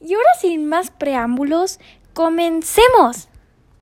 Y ahora sin más preámbulos, comencemos.